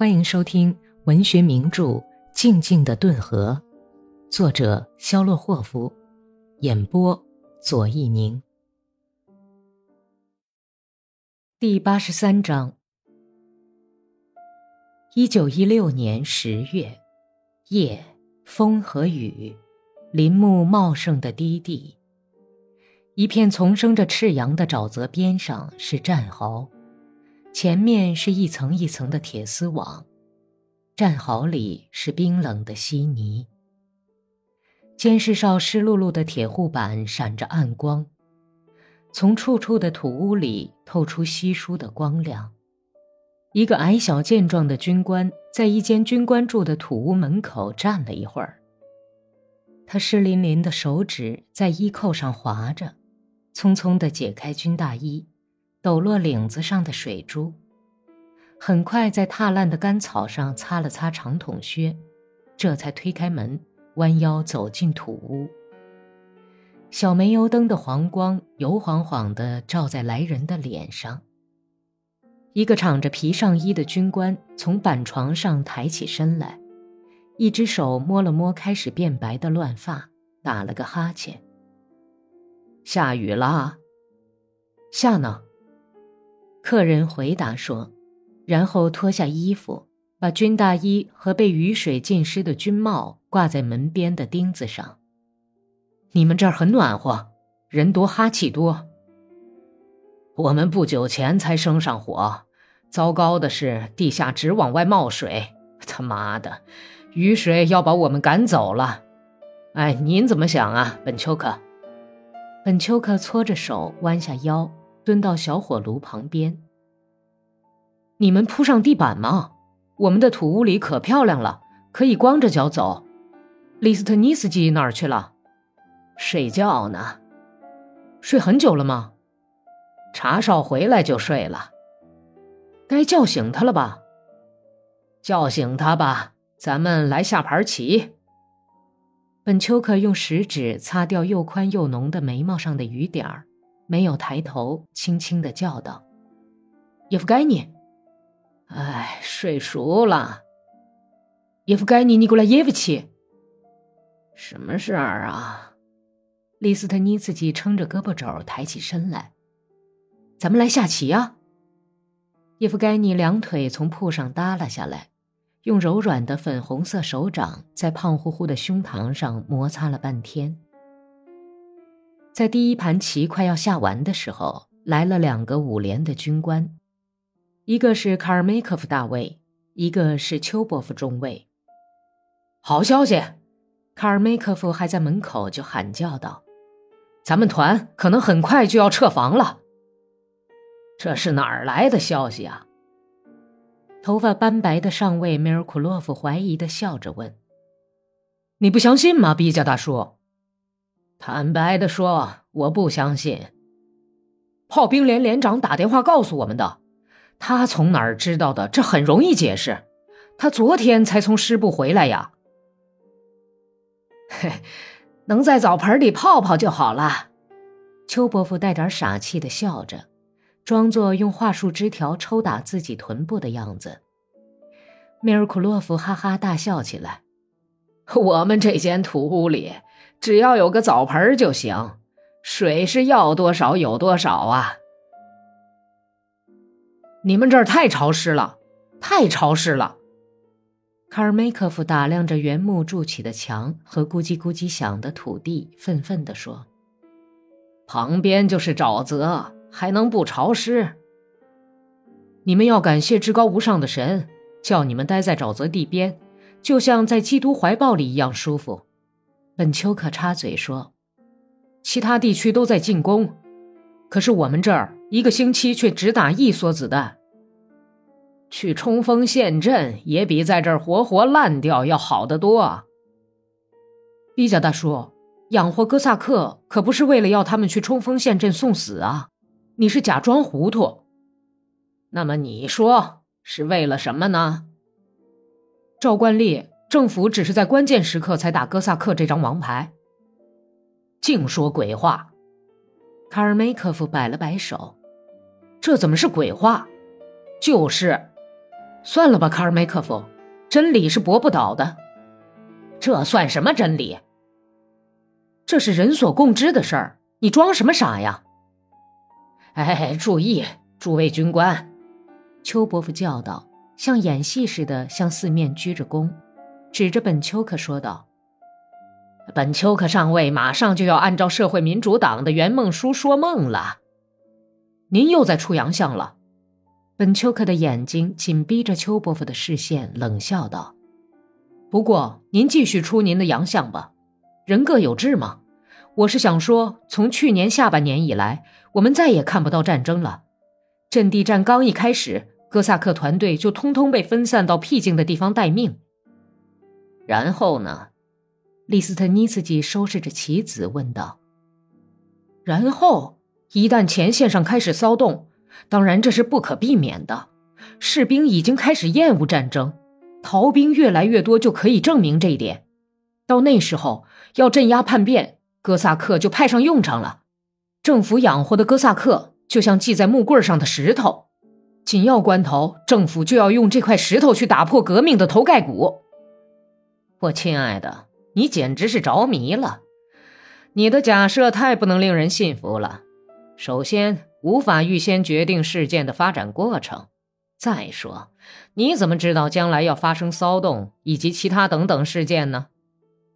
欢迎收听文学名著《静静的顿河》，作者肖洛霍夫，演播左一宁。第八十三章。一九一六年十月，夜，风和雨，林木茂盛的低地，一片丛生着赤杨的沼泽边上是战壕。前面是一层一层的铁丝网，战壕里是冰冷的稀泥。监视哨湿漉漉的铁护板闪着暗光，从处处的土屋里透出稀疏的光亮。一个矮小健壮的军官在一间军官住的土屋门口站了一会儿，他湿淋淋的手指在衣扣上划着，匆匆地解开军大衣。抖落领子上的水珠，很快在踏烂的干草上擦了擦长筒靴，这才推开门，弯腰走进土屋。小煤油灯的黄光油晃晃地照在来人的脸上。一个敞着皮上衣的军官从板床上抬起身来，一只手摸了摸开始变白的乱发，打了个哈欠。下雨啦？下呢？客人回答说，然后脱下衣服，把军大衣和被雨水浸湿的军帽挂在门边的钉子上。你们这儿很暖和，人多哈气多。我们不久前才生上火，糟糕的是地下直往外冒水。他妈的，雨水要把我们赶走了。哎，您怎么想啊，本丘克？本丘克搓着手，弯下腰。蹲到小火炉旁边。你们铺上地板吗？我们的土屋里可漂亮了，可以光着脚走。利斯特尼斯基哪儿去了？睡觉呢。睡很久了吗？查哨回来就睡了。该叫醒他了吧？叫醒他吧。咱们来下盘棋。本丘克用食指擦掉又宽又浓的眉毛上的雨点儿。没有抬头，轻轻的叫道：“叶夫盖尼，哎，睡熟了。叶夫盖尼，你过来耶夫奇。什么事儿啊？”利斯特尼茨基撑着胳膊肘，抬起身来：“咱们来下棋啊。”叶夫盖尼两腿从铺上耷拉下来，用柔软的粉红色手掌在胖乎乎的胸膛上摩擦了半天。在第一盘棋快要下完的时候，来了两个五连的军官，一个是卡尔梅科夫大尉，一个是丘波夫中尉。好消息！卡尔梅科夫还在门口就喊叫道：“咱们团可能很快就要撤防了。”这是哪儿来的消息啊？头发斑白的上尉梅尔库洛夫怀疑的笑着问：“你不相信吗，毕加大叔？”坦白的说，我不相信。炮兵连连长打电话告诉我们的，他从哪儿知道的？这很容易解释，他昨天才从师部回来呀。嘿，能在澡盆里泡泡就好了。邱伯父带点傻气的笑着，装作用桦树枝条抽打自己臀部的样子。米尔库洛夫哈哈大笑起来。我们这间土屋里。只要有个澡盆就行，水是要多少有多少啊！你们这儿太潮湿了，太潮湿了。卡尔梅科夫打量着原木筑起的墙和咕叽咕叽响的土地，愤愤地说：“旁边就是沼泽，还能不潮湿？你们要感谢至高无上的神，叫你们待在沼泽地边，就像在基督怀抱里一样舒服。”本丘克插嘴说：“其他地区都在进攻，可是我们这儿一个星期却只打一梭子弹。去冲锋陷阵也比在这儿活活烂掉要好得多。”毕加大叔，养活哥萨克可不是为了要他们去冲锋陷阵送死啊！你是假装糊涂。那么你说是为了什么呢？照惯例。政府只是在关键时刻才打哥萨克这张王牌，净说鬼话。卡尔梅科夫摆了摆手：“这怎么是鬼话？就是，算了吧，卡尔梅克夫，真理是驳不倒的。这算什么真理？这是人所共知的事儿，你装什么傻呀？哎，注意，诸位军官！丘伯夫叫道，像演戏似的向四面鞠着躬，指着本丘克说道：“本丘克上尉马上就要按照社会民主党的圆梦书说梦了。您又在出洋相了。”本丘克的眼睛紧逼着丘伯夫的视线，冷笑道。不过，您继续出您的洋相吧，人各有志嘛。我是想说，从去年下半年以来，我们再也看不到战争了。阵地战刚一开始，哥萨克团队就通通被分散到僻静的地方待命。然后呢？利斯特尼茨基收拾着棋子问道。然后，一旦前线上开始骚动，当然这是不可避免的，士兵已经开始厌恶战争。逃兵越来越多，就可以证明这一点。到那时候，要镇压叛变，哥萨克就派上用场了。政府养活的哥萨克，就像系在木棍上的石头，紧要关头，政府就要用这块石头去打破革命的头盖骨。我亲爱的，你简直是着迷了。你的假设太不能令人信服了。首先，无法预先决定事件的发展过程。再说，你怎么知道将来要发生骚动以及其他等等事件呢？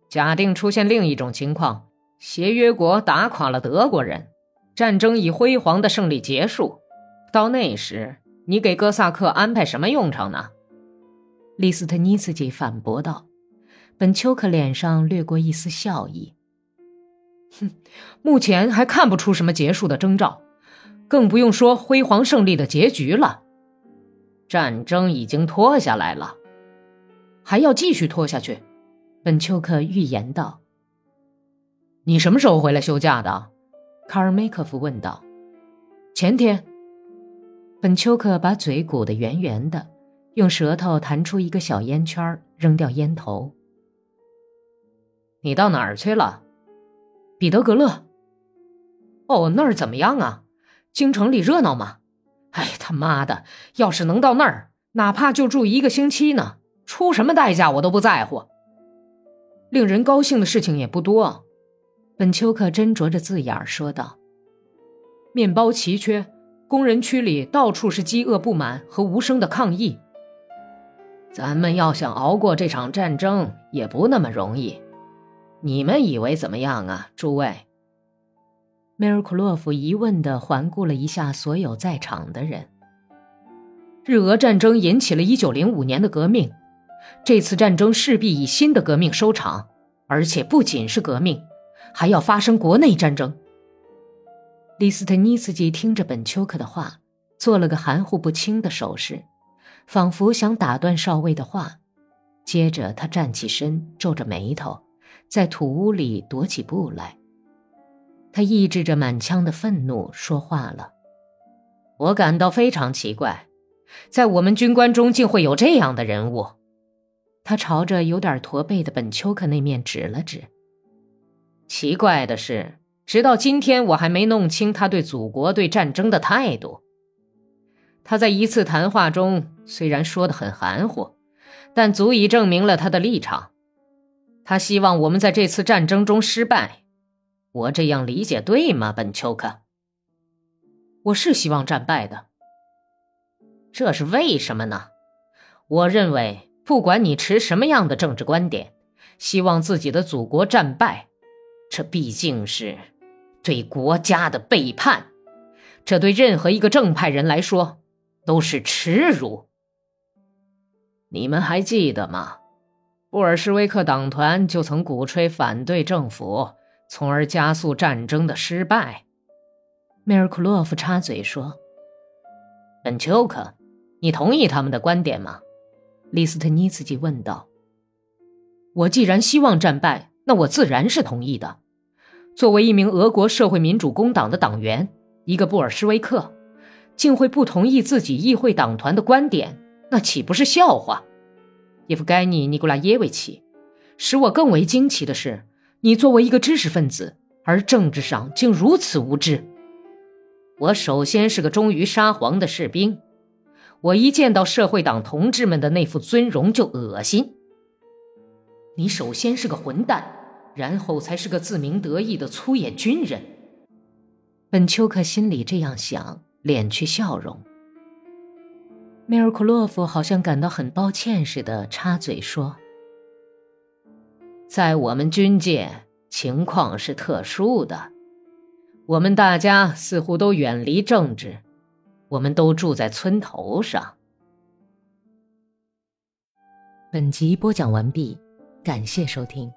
假定出现另一种情况，协约国打垮了德国人，战争以辉煌的胜利结束，到那时，你给哥萨克安排什么用场呢？利斯特尼茨基反驳道。本丘克脸上掠过一丝笑意。哼，目前还看不出什么结束的征兆，更不用说辉煌胜利的结局了。战争已经拖下来了，还要继续拖下去。本丘克预言道：“你什么时候回来休假的？”卡尔梅科夫问道。“前天。”本丘克把嘴鼓得圆圆的，用舌头弹出一个小烟圈，扔掉烟头。“你到哪儿去了？”“彼得格勒。”“哦，那儿怎么样啊？京城里热闹吗？”哎，他妈的！要是能到那儿，哪怕就住一个星期呢，出什么代价我都不在乎。令人高兴的事情也不多，本丘克斟酌着字眼说道：“面包奇缺，工人区里到处是饥饿不满和无声的抗议。咱们要想熬过这场战争，也不那么容易。你们以为怎么样啊，诸位？”梅尔库洛夫疑问地环顾了一下所有在场的人。日俄战争引起了一九零五年的革命，这次战争势必以新的革命收场，而且不仅是革命，还要发生国内战争。李斯特尼斯基听着本丘克的话，做了个含糊不清的手势，仿佛想打断少尉的话。接着他站起身，皱着眉头，在土屋里踱起步来。他抑制着满腔的愤怒说话了：“我感到非常奇怪，在我们军官中竟会有这样的人物。”他朝着有点驼背的本丘克那面指了指。奇怪的是，直到今天我还没弄清他对祖国、对战争的态度。他在一次谈话中虽然说的很含糊，但足以证明了他的立场。他希望我们在这次战争中失败。我这样理解对吗，本丘克？我是希望战败的。这是为什么呢？我认为，不管你持什么样的政治观点，希望自己的祖国战败，这毕竟是对国家的背叛，这对任何一个正派人来说都是耻辱。你们还记得吗？布尔什维克党团就曾鼓吹反对政府。从而加速战争的失败，梅尔库洛夫插嘴说：“本丘克，你同意他们的观点吗？”利斯特尼茨基问道。“我既然希望战败，那我自然是同意的。作为一名俄国社会民主工党的党员，一个布尔什维克，竟会不同意自己议会党团的观点，那岂不是笑话？”叶夫盖尼·尼古拉耶维奇，使我更为惊奇的是。你作为一个知识分子，而政治上竟如此无知。我首先是个忠于沙皇的士兵，我一见到社会党同志们的那副尊容就恶心。你首先是个混蛋，然后才是个自鸣得意的粗野军人。本丘克心里这样想，敛去笑容。梅尔库洛夫好像感到很抱歉似的，插嘴说：“在我们军界，情况是特殊的。我们大家似乎都远离政治，我们都住在村头上。”本集播讲完毕。感谢收听。